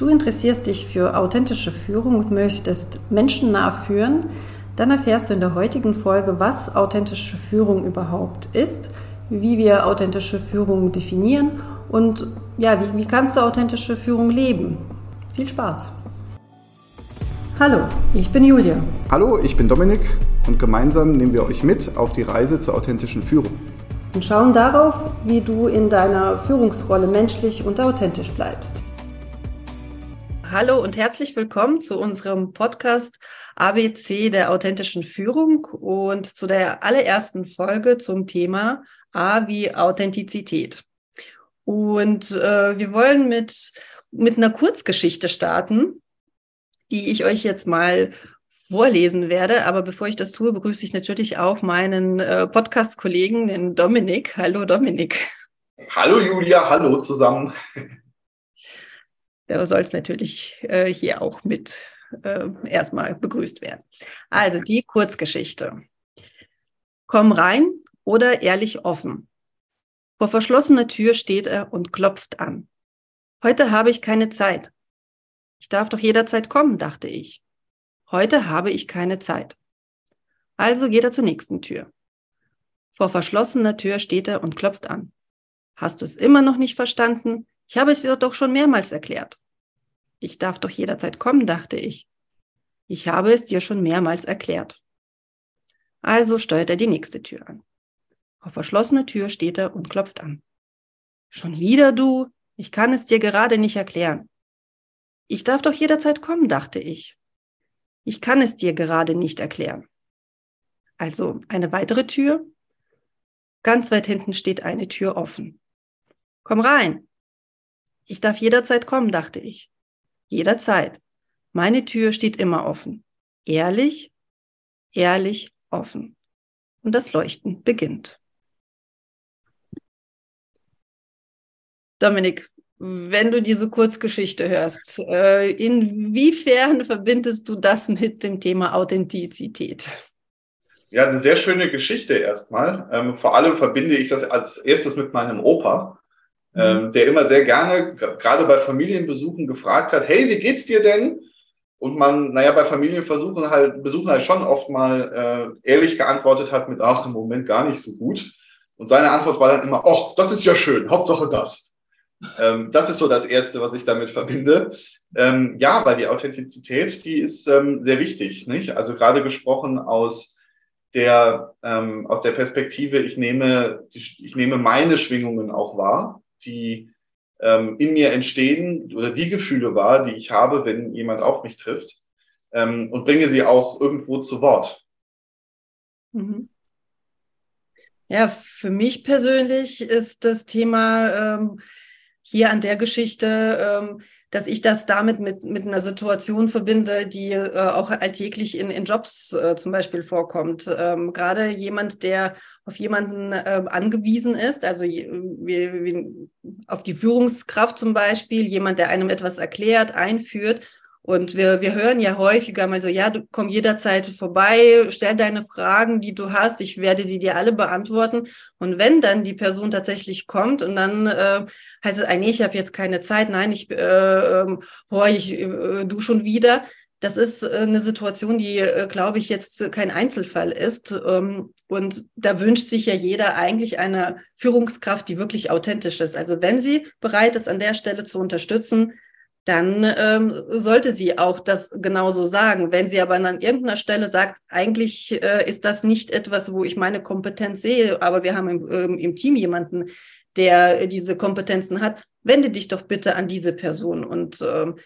Du interessierst dich für authentische Führung und möchtest menschennah führen, dann erfährst du in der heutigen Folge, was authentische Führung überhaupt ist, wie wir authentische Führung definieren und ja, wie, wie kannst du authentische Führung leben. Viel Spaß! Hallo, ich bin Julia. Hallo, ich bin Dominik und gemeinsam nehmen wir euch mit auf die Reise zur authentischen Führung. Und schauen darauf, wie du in deiner Führungsrolle menschlich und authentisch bleibst. Hallo und herzlich willkommen zu unserem Podcast ABC der authentischen Führung und zu der allerersten Folge zum Thema A wie Authentizität. Und äh, wir wollen mit, mit einer Kurzgeschichte starten, die ich euch jetzt mal vorlesen werde. Aber bevor ich das tue, begrüße ich natürlich auch meinen äh, Podcast-Kollegen, den Dominik. Hallo Dominik. Hallo Julia, hallo zusammen der soll es natürlich äh, hier auch mit äh, erstmal begrüßt werden. Also die Kurzgeschichte. Komm rein oder ehrlich offen. Vor verschlossener Tür steht er und klopft an. Heute habe ich keine Zeit. Ich darf doch jederzeit kommen, dachte ich. Heute habe ich keine Zeit. Also geht er zur nächsten Tür. Vor verschlossener Tür steht er und klopft an. Hast du es immer noch nicht verstanden? Ich habe es dir doch schon mehrmals erklärt. Ich darf doch jederzeit kommen, dachte ich. Ich habe es dir schon mehrmals erklärt. Also steuert er die nächste Tür an. Auf verschlossener Tür steht er und klopft an. Schon wieder du? Ich kann es dir gerade nicht erklären. Ich darf doch jederzeit kommen, dachte ich. Ich kann es dir gerade nicht erklären. Also eine weitere Tür. Ganz weit hinten steht eine Tür offen. Komm rein, ich darf jederzeit kommen, dachte ich. Jederzeit. Meine Tür steht immer offen. Ehrlich, ehrlich, offen. Und das Leuchten beginnt. Dominik, wenn du diese Kurzgeschichte hörst, äh, inwiefern verbindest du das mit dem Thema Authentizität? Ja, eine sehr schöne Geschichte erstmal. Ähm, vor allem verbinde ich das als erstes mit meinem Opa ähm, mhm. der immer sehr gerne, gerade bei Familienbesuchen, gefragt hat, hey, wie geht's dir denn? Und man, naja, bei Familienversuchen halt, Besuchen halt schon oft mal äh, ehrlich geantwortet hat mit, ach, im Moment gar nicht so gut. Und seine Antwort war dann immer, ach, das ist ja schön, Hauptsache das. Ähm, das ist so das Erste, was ich damit verbinde. Ähm, ja, weil die Authentizität, die ist ähm, sehr wichtig, nicht? Also gerade gesprochen aus der, ähm, aus der Perspektive, ich nehme, ich nehme meine Schwingungen auch wahr die ähm, in mir entstehen oder die Gefühle wahr, die ich habe, wenn jemand auf mich trifft ähm, und bringe sie auch irgendwo zu Wort. Mhm. Ja, für mich persönlich ist das Thema ähm, hier an der Geschichte, ähm, dass ich das damit mit, mit einer Situation verbinde, die äh, auch alltäglich in, in Jobs äh, zum Beispiel vorkommt. Ähm, Gerade jemand, der auf jemanden äh, angewiesen ist, also wie, wie, auf die Führungskraft zum Beispiel, jemand, der einem etwas erklärt, einführt und wir, wir hören ja häufiger mal so, ja, du komm jederzeit vorbei, stell deine Fragen, die du hast, ich werde sie dir alle beantworten. Und wenn dann die Person tatsächlich kommt und dann äh, heißt es, nee, ich habe jetzt keine Zeit, nein, ich, äh, äh, boah, ich, äh, du schon wieder. Das ist äh, eine Situation, die, äh, glaube ich, jetzt kein Einzelfall ist. Ähm, und da wünscht sich ja jeder eigentlich eine Führungskraft, die wirklich authentisch ist. Also wenn sie bereit ist, an der Stelle zu unterstützen, dann ähm, sollte sie auch das genauso sagen. Wenn sie aber an irgendeiner Stelle sagt, eigentlich äh, ist das nicht etwas, wo ich meine Kompetenz sehe, aber wir haben im, ähm, im Team jemanden, der diese Kompetenzen hat, wende dich doch bitte an diese Person. Und ähm,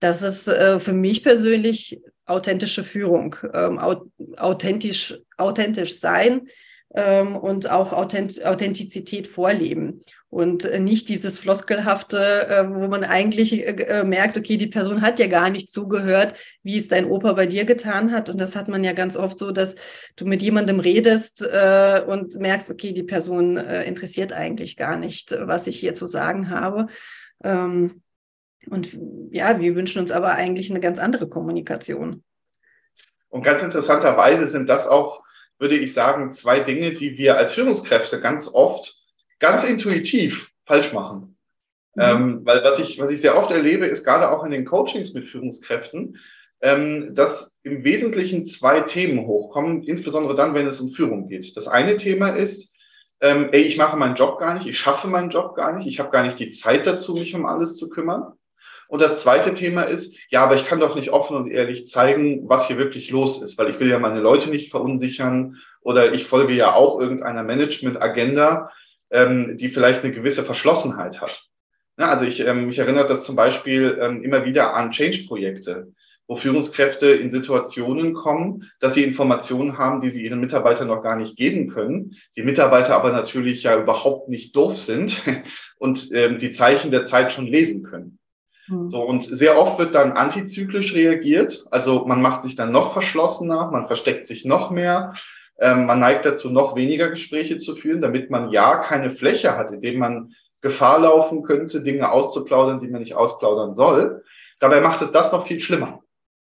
das ist äh, für mich persönlich authentische Führung, ähm, authentisch, authentisch sein und auch Authent Authentizität vorleben und äh, nicht dieses Floskelhafte, äh, wo man eigentlich äh, merkt, okay, die Person hat ja gar nicht zugehört, wie es dein Opa bei dir getan hat. Und das hat man ja ganz oft so, dass du mit jemandem redest und merkst, okay, die Person interessiert eigentlich gar nicht, was ich hier zu sagen habe. Ähm, und ja, wir wünschen uns aber eigentlich eine ganz andere Kommunikation. Und ganz interessanterweise sind das auch würde ich sagen, zwei Dinge, die wir als Führungskräfte ganz oft, ganz intuitiv falsch machen. Mhm. Ähm, weil was ich, was ich sehr oft erlebe, ist gerade auch in den Coachings mit Führungskräften, ähm, dass im Wesentlichen zwei Themen hochkommen, insbesondere dann, wenn es um Führung geht. Das eine Thema ist, ähm, ey, ich mache meinen Job gar nicht, ich schaffe meinen Job gar nicht, ich habe gar nicht die Zeit dazu, mich um alles zu kümmern. Und das zweite Thema ist, ja, aber ich kann doch nicht offen und ehrlich zeigen, was hier wirklich los ist, weil ich will ja meine Leute nicht verunsichern oder ich folge ja auch irgendeiner Management-Agenda, ähm, die vielleicht eine gewisse Verschlossenheit hat. Ja, also ich, ähm, mich erinnert das zum Beispiel ähm, immer wieder an Change-Projekte wo Führungskräfte in Situationen kommen, dass sie Informationen haben, die sie ihren Mitarbeitern noch gar nicht geben können. Die Mitarbeiter aber natürlich ja überhaupt nicht doof sind und ähm, die Zeichen der Zeit schon lesen können. Mhm. So, und sehr oft wird dann antizyklisch reagiert. Also man macht sich dann noch verschlossener, man versteckt sich noch mehr. Ähm, man neigt dazu, noch weniger Gespräche zu führen, damit man ja keine Fläche hat, in dem man Gefahr laufen könnte, Dinge auszuplaudern, die man nicht ausplaudern soll. Dabei macht es das noch viel schlimmer.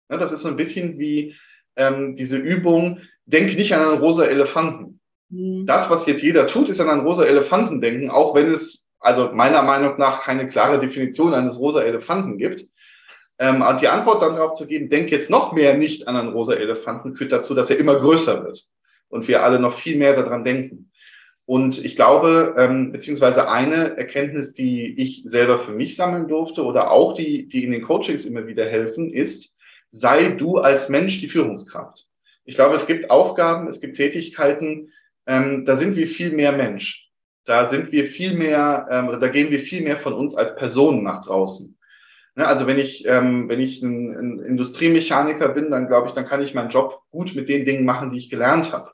Ne, das ist so ein bisschen wie ähm, diese Übung, denk nicht an einen rosa Elefanten. Mhm. Das, was jetzt jeder tut, ist an einen rosa Elefanten denken, auch wenn es also meiner Meinung nach keine klare Definition eines rosa Elefanten gibt. Ähm, die Antwort dann darauf zu geben, denk jetzt noch mehr nicht an einen rosa Elefanten, führt dazu, dass er immer größer wird und wir alle noch viel mehr daran denken. Und ich glaube, ähm, beziehungsweise eine Erkenntnis, die ich selber für mich sammeln durfte oder auch die, die in den Coachings immer wieder helfen, ist, sei du als Mensch die Führungskraft. Ich glaube, es gibt Aufgaben, es gibt Tätigkeiten, ähm, da sind wir viel mehr Mensch. Da sind wir viel mehr, ähm, da gehen wir viel mehr von uns als Personen nach draußen. Ne, also wenn ich, ähm, wenn ich ein, ein Industriemechaniker bin, dann glaube ich, dann kann ich meinen Job gut mit den Dingen machen, die ich gelernt habe.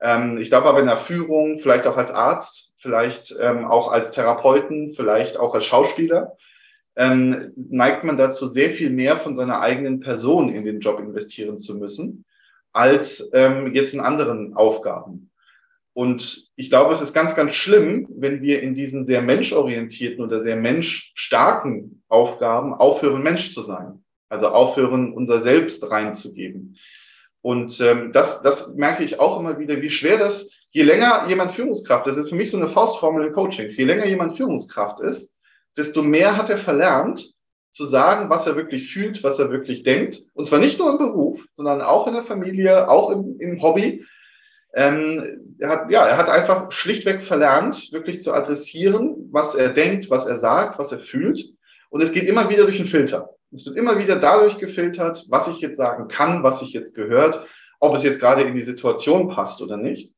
Ähm, ich glaube aber in der Führung, vielleicht auch als Arzt, vielleicht ähm, auch als Therapeuten, vielleicht auch als Schauspieler, ähm, neigt man dazu, sehr viel mehr von seiner eigenen Person in den Job investieren zu müssen, als ähm, jetzt in anderen Aufgaben. Und ich glaube, es ist ganz, ganz schlimm, wenn wir in diesen sehr menschorientierten oder sehr menschstarken Aufgaben aufhören, Mensch zu sein. Also aufhören, unser Selbst reinzugeben. Und ähm, das, das merke ich auch immer wieder, wie schwer das, je länger jemand Führungskraft ist, das ist für mich so eine Faustformel in Coachings, je länger jemand Führungskraft ist, desto mehr hat er verlernt, zu sagen, was er wirklich fühlt, was er wirklich denkt. Und zwar nicht nur im Beruf, sondern auch in der Familie, auch im, im Hobby. Ähm, er hat, ja, er hat einfach schlichtweg verlernt, wirklich zu adressieren, was er denkt, was er sagt, was er fühlt. Und es geht immer wieder durch einen Filter. Es wird immer wieder dadurch gefiltert, was ich jetzt sagen kann, was sich jetzt gehört, ob es jetzt gerade in die Situation passt oder nicht.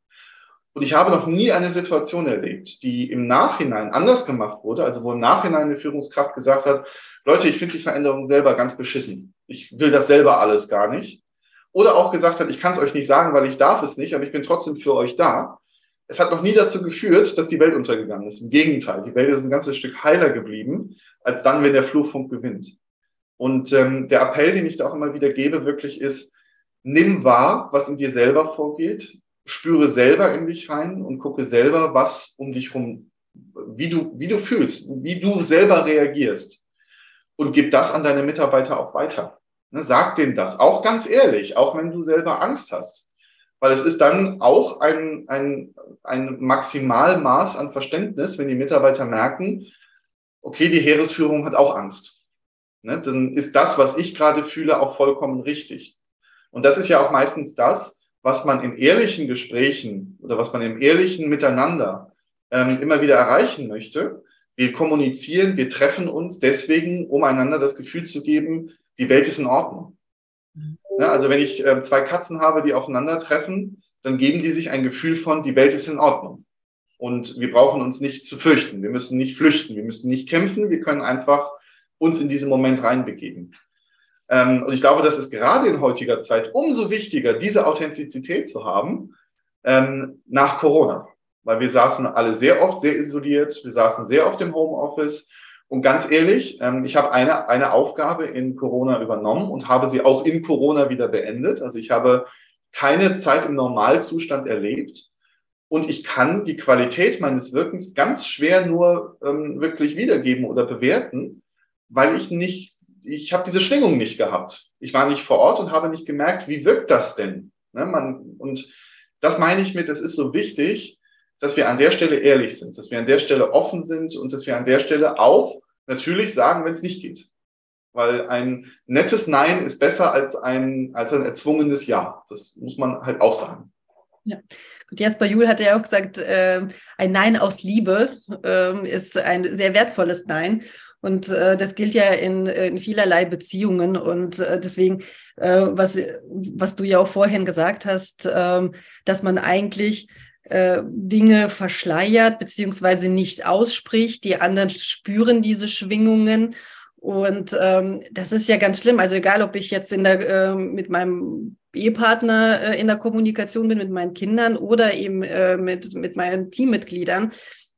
Und ich habe noch nie eine Situation erlebt, die im Nachhinein anders gemacht wurde, also wo im Nachhinein eine Führungskraft gesagt hat, Leute, ich finde die Veränderung selber ganz beschissen. Ich will das selber alles gar nicht. Oder auch gesagt hat, ich kann es euch nicht sagen, weil ich darf es nicht, aber ich bin trotzdem für euch da. Es hat noch nie dazu geführt, dass die Welt untergegangen ist. Im Gegenteil, die Welt ist ein ganzes Stück heiler geblieben, als dann, wenn der Flurfunk gewinnt. Und ähm, der Appell, den ich da auch immer wieder gebe, wirklich ist, nimm wahr, was in dir selber vorgeht, spüre selber in dich rein und gucke selber, was um dich rum, wie du, wie du fühlst, wie du selber reagierst. Und gib das an deine Mitarbeiter auch weiter. Ne, sag denen das, auch ganz ehrlich, auch wenn du selber Angst hast. Weil es ist dann auch ein, ein, ein Maximalmaß an Verständnis, wenn die Mitarbeiter merken, okay, die Heeresführung hat auch Angst. Ne, dann ist das, was ich gerade fühle, auch vollkommen richtig. Und das ist ja auch meistens das, was man in ehrlichen Gesprächen oder was man im ehrlichen Miteinander ähm, immer wieder erreichen möchte. Wir kommunizieren, wir treffen uns deswegen, um einander das Gefühl zu geben, die Welt ist in Ordnung. Ja, also wenn ich äh, zwei Katzen habe, die aufeinandertreffen, dann geben die sich ein Gefühl von, die Welt ist in Ordnung. Und wir brauchen uns nicht zu fürchten. Wir müssen nicht flüchten. Wir müssen nicht kämpfen. Wir können einfach uns in diesen Moment reinbegeben. Ähm, und ich glaube, das ist gerade in heutiger Zeit umso wichtiger, diese Authentizität zu haben ähm, nach Corona. Weil wir saßen alle sehr oft sehr isoliert, wir saßen sehr oft im Homeoffice. Und ganz ehrlich, ähm, ich habe eine, eine Aufgabe in Corona übernommen und habe sie auch in Corona wieder beendet. Also ich habe keine Zeit im Normalzustand erlebt. Und ich kann die Qualität meines Wirkens ganz schwer nur ähm, wirklich wiedergeben oder bewerten, weil ich nicht ich habe diese Schwingung nicht gehabt. Ich war nicht vor Ort und habe nicht gemerkt, wie wirkt das denn? Ne, man, und das meine ich mit, es ist so wichtig, dass wir an der Stelle ehrlich sind, dass wir an der Stelle offen sind und dass wir an der Stelle auch natürlich sagen, wenn es nicht geht. Weil ein nettes Nein ist besser als ein, als ein erzwungenes Ja. Das muss man halt auch sagen. Ja. Und Jasper Juhl hat ja auch gesagt, äh, ein Nein aus Liebe äh, ist ein sehr wertvolles Nein. Und äh, das gilt ja in, in vielerlei Beziehungen. Und äh, deswegen, äh, was, was du ja auch vorhin gesagt hast, äh, dass man eigentlich äh, Dinge verschleiert beziehungsweise nicht ausspricht. Die anderen spüren diese Schwingungen. Und ähm, das ist ja ganz schlimm. Also egal, ob ich jetzt in der, äh, mit meinem Ehepartner äh, in der Kommunikation bin, mit meinen Kindern oder eben äh, mit, mit meinen Teammitgliedern,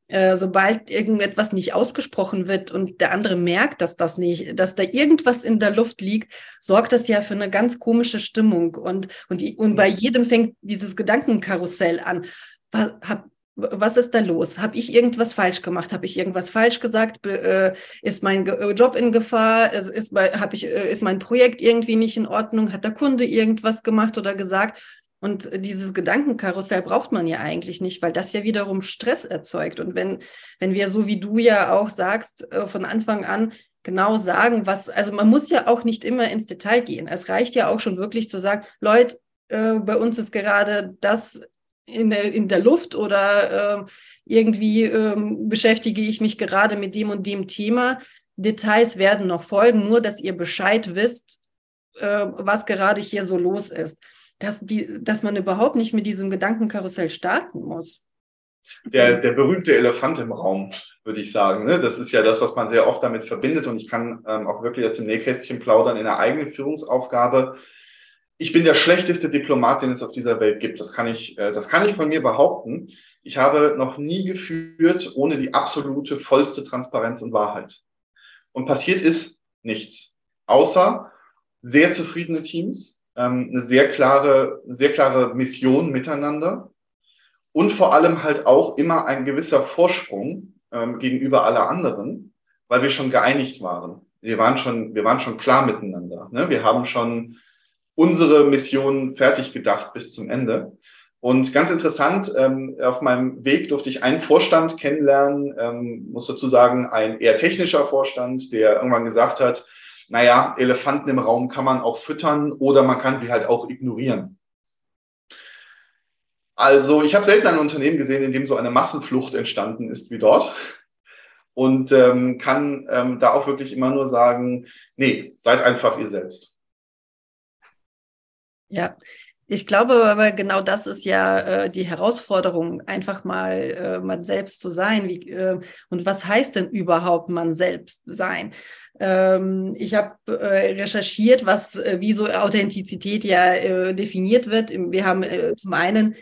äh, sobald irgendetwas nicht ausgesprochen wird und der andere merkt, dass das nicht, dass da irgendwas in der Luft liegt, sorgt das ja für eine ganz komische Stimmung. Und, und, und bei jedem fängt dieses Gedankenkarussell an. Was, hab, was ist da los? Habe ich irgendwas falsch gemacht? Habe ich irgendwas falsch gesagt? Äh, ist mein äh, Job in Gefahr? Ist, ist, ich, äh, ist mein Projekt irgendwie nicht in Ordnung? Hat der Kunde irgendwas gemacht oder gesagt? Und dieses Gedankenkarussell braucht man ja eigentlich nicht, weil das ja wiederum Stress erzeugt. Und wenn, wenn wir so wie du ja auch sagst, von Anfang an genau sagen, was, also man muss ja auch nicht immer ins Detail gehen. Es reicht ja auch schon wirklich zu sagen, Leute, bei uns ist gerade das in der, in der Luft oder äh, irgendwie äh, beschäftige ich mich gerade mit dem und dem Thema. Details werden noch folgen, nur dass ihr Bescheid wisst, äh, was gerade hier so los ist dass, die, dass man überhaupt nicht mit diesem Gedankenkarussell starten muss. Der, der berühmte Elefant im Raum, würde ich sagen. Ne? Das ist ja das, was man sehr oft damit verbindet. Und ich kann ähm, auch wirklich aus dem Nähkästchen plaudern in der eigenen Führungsaufgabe. Ich bin der schlechteste Diplomat, den es auf dieser Welt gibt. Das kann ich, äh, das kann ich von mir behaupten. Ich habe noch nie geführt ohne die absolute vollste Transparenz und Wahrheit. Und passiert ist nichts. Außer sehr zufriedene Teams, ähm, eine sehr klare, sehr klare Mission miteinander und vor allem halt auch immer ein gewisser Vorsprung ähm, gegenüber aller anderen, weil wir schon geeinigt waren. Wir waren schon, wir waren schon klar miteinander. Ne? Wir haben schon unsere Mission fertig gedacht bis zum Ende. Und ganz interessant, ähm, auf meinem Weg durfte ich einen Vorstand kennenlernen, ähm, muss dazu sagen, ein eher technischer Vorstand, der irgendwann gesagt hat, naja, Elefanten im Raum kann man auch füttern oder man kann sie halt auch ignorieren. Also ich habe selten ein Unternehmen gesehen, in dem so eine Massenflucht entstanden ist wie dort. Und ähm, kann ähm, da auch wirklich immer nur sagen, nee, seid einfach ihr selbst. Ja, ich glaube aber genau das ist ja äh, die Herausforderung, einfach mal äh, man selbst zu sein. Wie, äh, und was heißt denn überhaupt man selbst sein? Ähm, ich habe äh, recherchiert, was äh, wie so Authentizität ja äh, definiert wird. Wir haben zum einen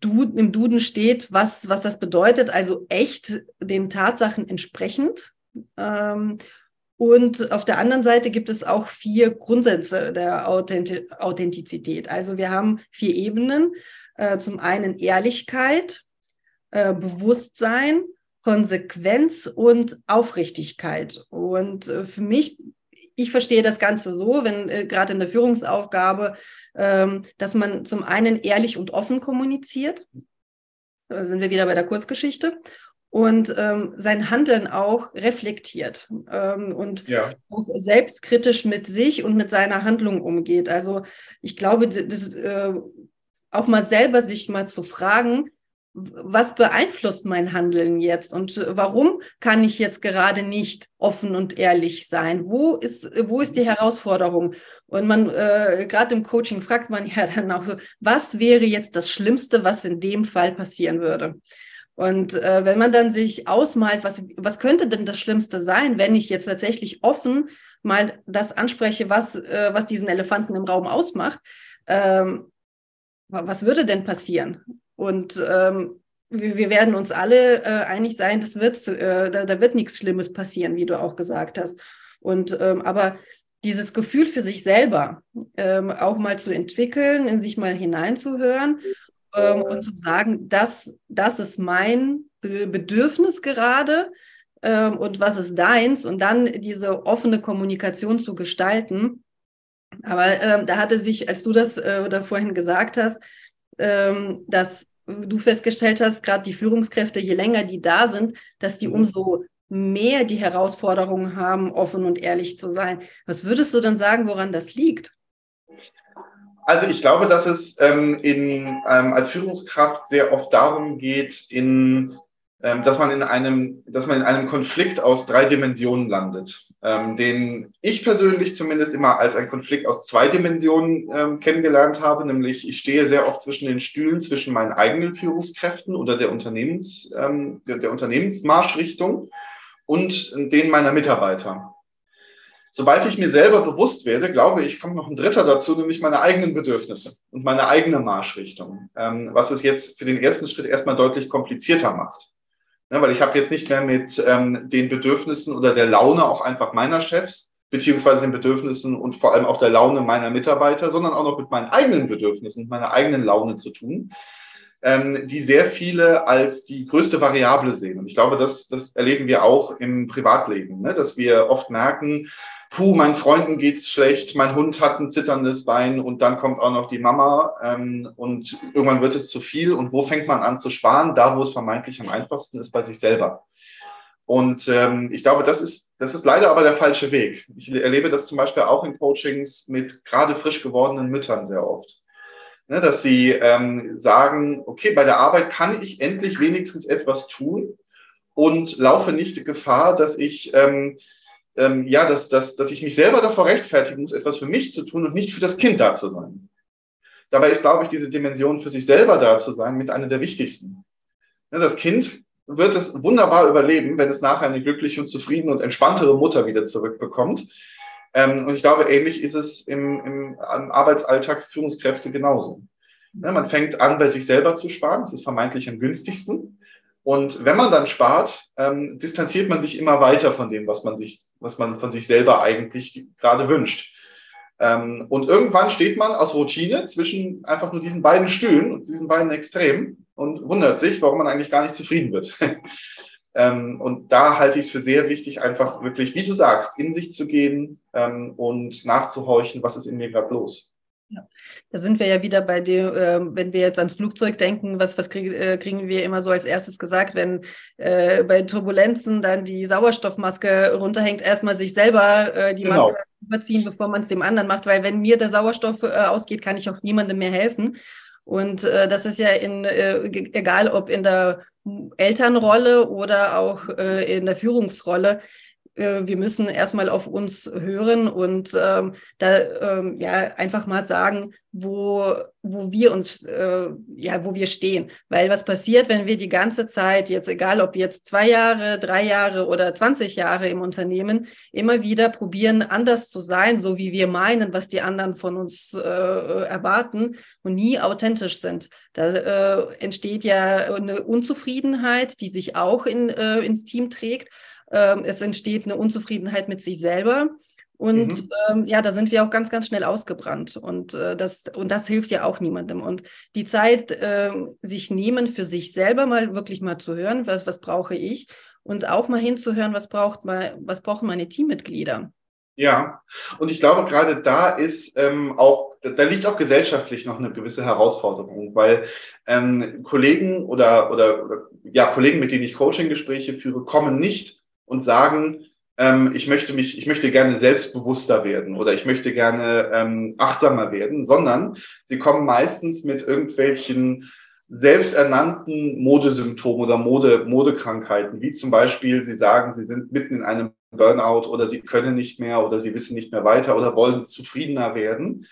Duden, im Duden steht, was, was das bedeutet, also echt den Tatsachen entsprechend. Ähm, und auf der anderen Seite gibt es auch vier Grundsätze der Authentizität. Also wir haben vier Ebenen. Äh, zum einen Ehrlichkeit, äh, Bewusstsein, Konsequenz und Aufrichtigkeit. Und äh, für mich, ich verstehe das Ganze so, wenn gerade in der Führungsaufgabe, ähm, dass man zum einen ehrlich und offen kommuniziert. Da sind wir wieder bei der Kurzgeschichte und ähm, sein Handeln auch reflektiert ähm, und ja. auch selbstkritisch mit sich und mit seiner Handlung umgeht. Also ich glaube, das, äh, auch mal selber sich mal zu fragen, was beeinflusst mein Handeln jetzt und warum kann ich jetzt gerade nicht offen und ehrlich sein? Wo ist, wo ist die Herausforderung? Und man, äh, gerade im Coaching fragt man ja dann auch so, was wäre jetzt das Schlimmste, was in dem Fall passieren würde? Und äh, wenn man dann sich ausmalt, was, was könnte denn das Schlimmste sein, wenn ich jetzt tatsächlich offen mal das anspreche, was, äh, was diesen Elefanten im Raum ausmacht, ähm, was würde denn passieren? Und ähm, wir, wir, werden uns alle äh, einig sein, das wird, äh, da, da, wird nichts Schlimmes passieren, wie du auch gesagt hast. Und ähm, aber dieses Gefühl für sich selber ähm, auch mal zu entwickeln, in sich mal hineinzuhören ähm, und zu sagen, das, das ist mein Bedürfnis gerade ähm, und was ist deins und dann diese offene Kommunikation zu gestalten. Aber ähm, da hatte sich, als du das äh, da vorhin gesagt hast, ähm, dass du festgestellt hast, gerade die Führungskräfte, je länger die da sind, dass die mhm. umso mehr die Herausforderungen haben, offen und ehrlich zu sein. Was würdest du denn sagen, woran das liegt? Also ich glaube, dass es ähm, in, ähm, als Führungskraft sehr oft darum geht, in, ähm, dass man in einem, dass man in einem Konflikt aus drei Dimensionen landet, ähm, den ich persönlich zumindest immer als einen Konflikt aus zwei Dimensionen ähm, kennengelernt habe, nämlich ich stehe sehr oft zwischen den Stühlen zwischen meinen eigenen Führungskräften oder der Unternehmens, ähm, der, der Unternehmensmarschrichtung und den meiner Mitarbeiter. Sobald ich mir selber bewusst werde, glaube ich, kommt noch ein dritter dazu, nämlich meine eigenen Bedürfnisse und meine eigene Marschrichtung, ähm, was es jetzt für den ersten Schritt erstmal deutlich komplizierter macht. Ja, weil ich habe jetzt nicht mehr mit ähm, den Bedürfnissen oder der Laune auch einfach meiner Chefs, beziehungsweise den Bedürfnissen und vor allem auch der Laune meiner Mitarbeiter, sondern auch noch mit meinen eigenen Bedürfnissen und meiner eigenen Laune zu tun, ähm, die sehr viele als die größte Variable sehen. Und ich glaube, das, das erleben wir auch im Privatleben, ne? dass wir oft merken, puh, meinen Freunden geht's schlecht, mein Hund hat ein zitterndes Bein und dann kommt auch noch die Mama ähm, und irgendwann wird es zu viel. Und wo fängt man an zu sparen? Da, wo es vermeintlich am einfachsten ist, bei sich selber. Und ähm, ich glaube, das ist, das ist leider aber der falsche Weg. Ich erlebe das zum Beispiel auch in Coachings mit gerade frisch gewordenen Müttern sehr oft. Ne, dass sie ähm, sagen, okay, bei der Arbeit kann ich endlich wenigstens etwas tun und laufe nicht Gefahr, dass ich ähm, ähm, ja, dass, dass, dass ich mich selber davor rechtfertigen muss, etwas für mich zu tun und nicht für das Kind da zu sein. Dabei ist, glaube ich, diese Dimension für sich selber da zu sein mit einer der wichtigsten. Ja, das Kind wird es wunderbar überleben, wenn es nachher eine glückliche und zufriedene und entspanntere Mutter wieder zurückbekommt. Ähm, und ich glaube, ähnlich ist es im, im, im Arbeitsalltag Führungskräfte genauso. Ja, man fängt an, bei sich selber zu sparen. Das ist vermeintlich am günstigsten. Und wenn man dann spart, ähm, distanziert man sich immer weiter von dem, was man sich, was man von sich selber eigentlich gerade wünscht. Ähm, und irgendwann steht man aus Routine zwischen einfach nur diesen beiden Stühlen und diesen beiden Extremen und wundert sich, warum man eigentlich gar nicht zufrieden wird. ähm, und da halte ich es für sehr wichtig, einfach wirklich, wie du sagst, in sich zu gehen ähm, und nachzuhorchen, was ist in mir gerade los. Ja. Da sind wir ja wieder bei dem, äh, wenn wir jetzt ans Flugzeug denken, was, was krieg, äh, kriegen wir immer so als erstes gesagt, wenn äh, bei Turbulenzen dann die Sauerstoffmaske runterhängt, erstmal sich selber äh, die genau. Maske überziehen, bevor man es dem anderen macht, weil wenn mir der Sauerstoff äh, ausgeht, kann ich auch niemandem mehr helfen. Und äh, das ist ja in, egal ob in der Elternrolle oder auch in der Führungsrolle, wir müssen erstmal auf uns hören und ähm, da ähm, ja einfach mal sagen, wo, wo wir uns, äh, ja, wo wir stehen. Weil was passiert, wenn wir die ganze Zeit, jetzt egal ob jetzt zwei Jahre, drei Jahre oder 20 Jahre im Unternehmen, immer wieder probieren, anders zu sein, so wie wir meinen, was die anderen von uns äh, erwarten und nie authentisch sind. Da äh, entsteht ja eine Unzufriedenheit, die sich auch in, äh, ins Team trägt. Ähm, es entsteht eine Unzufriedenheit mit sich selber. Und mhm. ähm, ja, da sind wir auch ganz, ganz schnell ausgebrannt. Und, äh, das, und das hilft ja auch niemandem. Und die Zeit, äh, sich nehmen für sich selber mal wirklich mal zu hören, was, was brauche ich? Und auch mal hinzuhören, was, braucht mal, was brauchen meine Teammitglieder? Ja, und ich glaube, gerade da ist ähm, auch, da liegt auch gesellschaftlich noch eine gewisse Herausforderung, weil ähm, Kollegen oder, oder, oder ja, Kollegen, mit denen ich Coaching-Gespräche führe, kommen nicht und sagen, ähm, ich möchte mich, ich möchte gerne selbstbewusster werden oder ich möchte gerne ähm, achtsamer werden, sondern sie kommen meistens mit irgendwelchen selbsternannten Modesymptomen oder Mode, Modekrankheiten, wie zum Beispiel, sie sagen, sie sind mitten in einem Burnout oder sie können nicht mehr oder sie wissen nicht mehr weiter oder wollen zufriedener werden.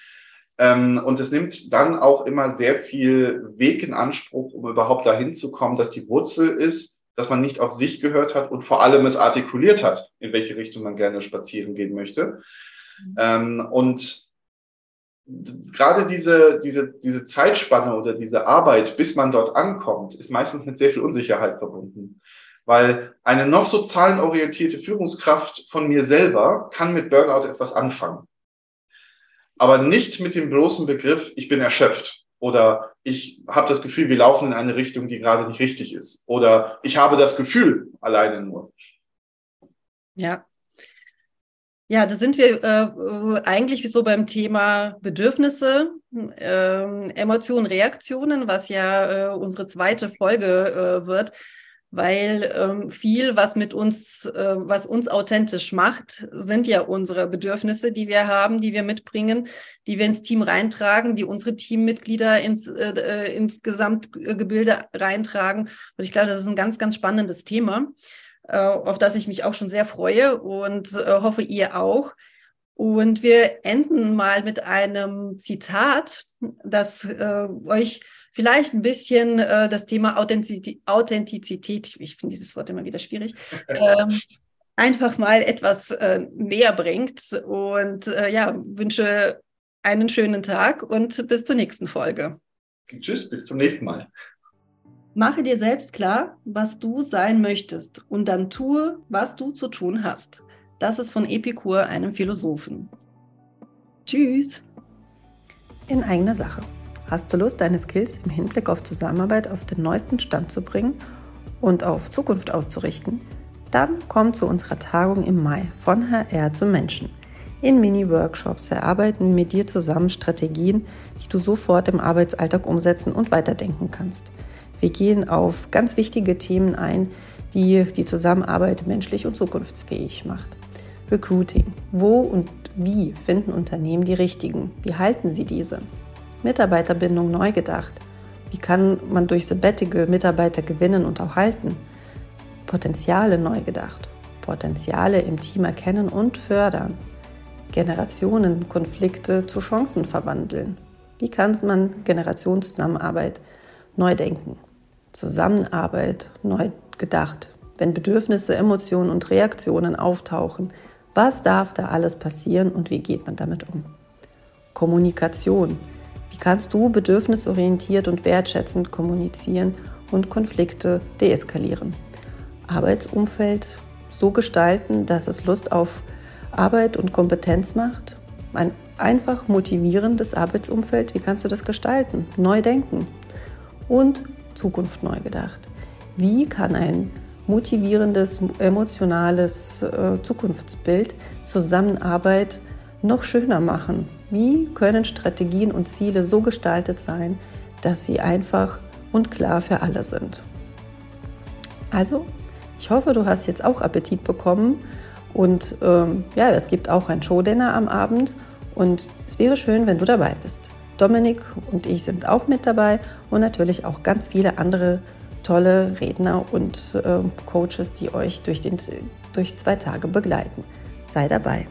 Ähm, und es nimmt dann auch immer sehr viel Weg in Anspruch, um überhaupt dahin zu kommen, dass die Wurzel ist, dass man nicht auf sich gehört hat und vor allem es artikuliert hat, in welche Richtung man gerne spazieren gehen möchte. Mhm. Ähm, und gerade diese, diese, diese Zeitspanne oder diese Arbeit, bis man dort ankommt, ist meistens mit sehr viel Unsicherheit verbunden. Weil eine noch so zahlenorientierte Führungskraft von mir selber kann mit Burnout etwas anfangen. Aber nicht mit dem bloßen Begriff, ich bin erschöpft. Oder ich habe das Gefühl, wir laufen in eine Richtung, die gerade nicht richtig ist. Oder ich habe das Gefühl alleine nur. Ja. Ja, da sind wir äh, eigentlich so beim Thema Bedürfnisse, äh, Emotionen, Reaktionen, was ja äh, unsere zweite Folge äh, wird, weil ähm, viel, was mit uns, äh, was uns authentisch macht, sind ja unsere Bedürfnisse, die wir haben, die wir mitbringen, die wir ins Team reintragen, die unsere Teammitglieder ins, äh, ins Gesamtgebilde reintragen. Und ich glaube, das ist ein ganz, ganz spannendes Thema. Äh, auf das ich mich auch schon sehr freue und äh, hoffe, ihr auch. Und wir enden mal mit einem Zitat, das äh, euch vielleicht ein bisschen äh, das Thema Authentizität, Authentizität ich finde dieses Wort immer wieder schwierig, ähm, einfach mal etwas äh, näher bringt. Und äh, ja, wünsche einen schönen Tag und bis zur nächsten Folge. Tschüss, bis zum nächsten Mal. Mache dir selbst klar, was du sein möchtest und dann tue, was du zu tun hast. Das ist von Epikur, einem Philosophen. Tschüss. In eigener Sache. Hast du Lust, deine Skills im Hinblick auf Zusammenarbeit auf den neuesten Stand zu bringen und auf Zukunft auszurichten? Dann komm zu unserer Tagung im Mai von HR zum Menschen. In Mini-Workshops erarbeiten wir mit dir zusammen Strategien, die du sofort im Arbeitsalltag umsetzen und weiterdenken kannst. Wir gehen auf ganz wichtige Themen ein, die die Zusammenarbeit menschlich und zukunftsfähig macht. Recruiting. Wo und wie finden Unternehmen die richtigen? Wie halten sie diese? Mitarbeiterbindung neu gedacht. Wie kann man durch Sabbatical Mitarbeiter gewinnen und auch halten? Potenziale neu gedacht. Potenziale im Team erkennen und fördern. Generationenkonflikte zu Chancen verwandeln. Wie kann man Generationenzusammenarbeit neu denken? Zusammenarbeit neu gedacht. Wenn Bedürfnisse, Emotionen und Reaktionen auftauchen, was darf da alles passieren und wie geht man damit um? Kommunikation. Wie kannst du bedürfnisorientiert und wertschätzend kommunizieren und Konflikte deeskalieren? Arbeitsumfeld so gestalten, dass es Lust auf Arbeit und Kompetenz macht? Ein einfach motivierendes Arbeitsumfeld, wie kannst du das gestalten? Neu denken. Und Zukunft neu gedacht. Wie kann ein motivierendes, emotionales äh, Zukunftsbild Zusammenarbeit noch schöner machen? Wie können Strategien und Ziele so gestaltet sein, dass sie einfach und klar für alle sind? Also, ich hoffe, du hast jetzt auch Appetit bekommen und ähm, ja, es gibt auch ein Showdinner am Abend und es wäre schön, wenn du dabei bist. Dominik und ich sind auch mit dabei und natürlich auch ganz viele andere tolle Redner und äh, Coaches, die euch durch, den, durch zwei Tage begleiten. Sei dabei.